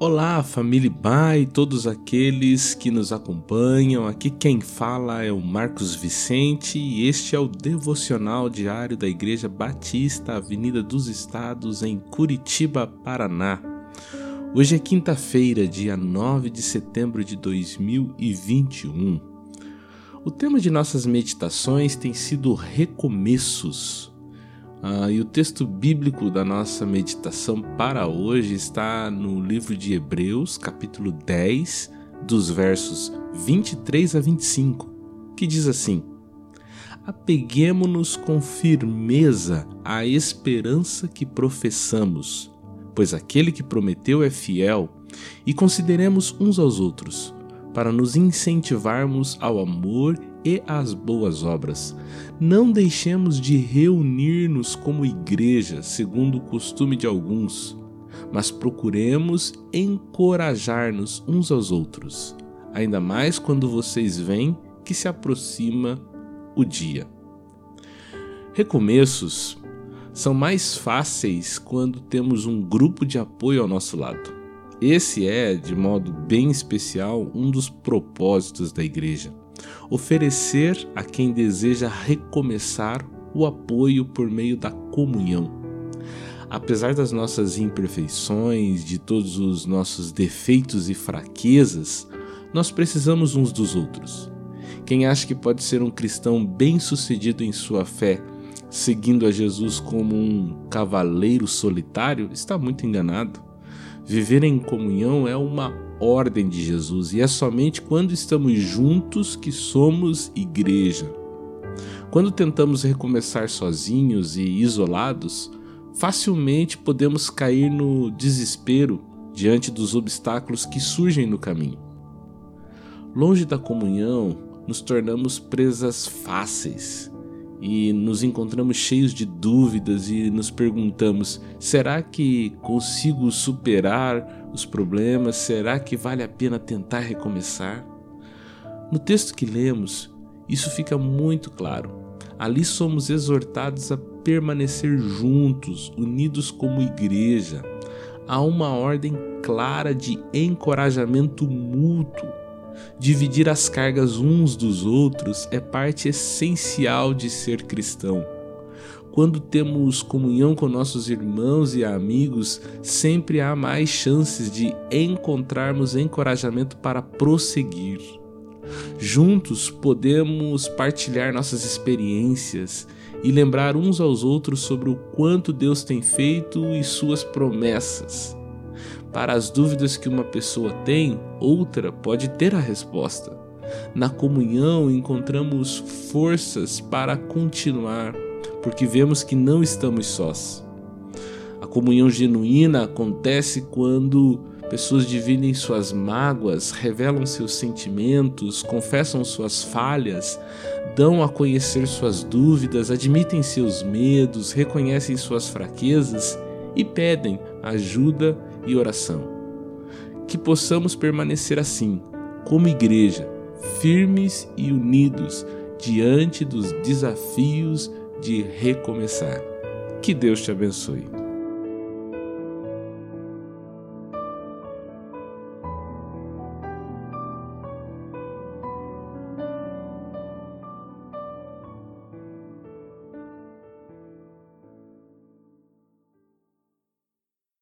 Olá, família Bai e todos aqueles que nos acompanham. Aqui quem fala é o Marcos Vicente e este é o devocional diário da Igreja Batista Avenida dos Estados em Curitiba, Paraná. Hoje é quinta-feira, dia 9 de setembro de 2021. O tema de nossas meditações tem sido recomeços. Ah, e o texto bíblico da nossa meditação para hoje está no livro de Hebreus, capítulo 10, dos versos 23 a 25, que diz assim: Apeguemo-nos com firmeza à esperança que professamos, pois aquele que prometeu é fiel, e consideremos uns aos outros, para nos incentivarmos ao amor e às boas obras. Não deixemos de reunir-nos como igreja, segundo o costume de alguns, mas procuremos encorajar-nos uns aos outros, ainda mais quando vocês veem que se aproxima o dia. Recomeços são mais fáceis quando temos um grupo de apoio ao nosso lado. Esse é, de modo bem especial, um dos propósitos da igreja oferecer a quem deseja recomeçar o apoio por meio da comunhão. Apesar das nossas imperfeições, de todos os nossos defeitos e fraquezas, nós precisamos uns dos outros. Quem acha que pode ser um cristão bem-sucedido em sua fé, seguindo a Jesus como um cavaleiro solitário, está muito enganado. Viver em comunhão é uma ordem de Jesus e é somente quando estamos juntos que somos igreja. Quando tentamos recomeçar sozinhos e isolados, facilmente podemos cair no desespero diante dos obstáculos que surgem no caminho. Longe da comunhão, nos tornamos presas fáceis e nos encontramos cheios de dúvidas e nos perguntamos: será que consigo superar os problemas? Será que vale a pena tentar recomeçar? No texto que lemos, isso fica muito claro. Ali somos exortados a permanecer juntos, unidos como igreja. Há uma ordem clara de encorajamento mútuo Dividir as cargas uns dos outros é parte essencial de ser cristão. Quando temos comunhão com nossos irmãos e amigos, sempre há mais chances de encontrarmos encorajamento para prosseguir. Juntos podemos partilhar nossas experiências e lembrar uns aos outros sobre o quanto Deus tem feito e suas promessas. Para as dúvidas que uma pessoa tem, outra pode ter a resposta. Na comunhão encontramos forças para continuar, porque vemos que não estamos sós. A comunhão genuína acontece quando pessoas dividem suas mágoas, revelam seus sentimentos, confessam suas falhas, dão a conhecer suas dúvidas, admitem seus medos, reconhecem suas fraquezas e pedem ajuda e oração. Que possamos permanecer assim, como igreja, firmes e unidos diante dos desafios de recomeçar. Que Deus te abençoe.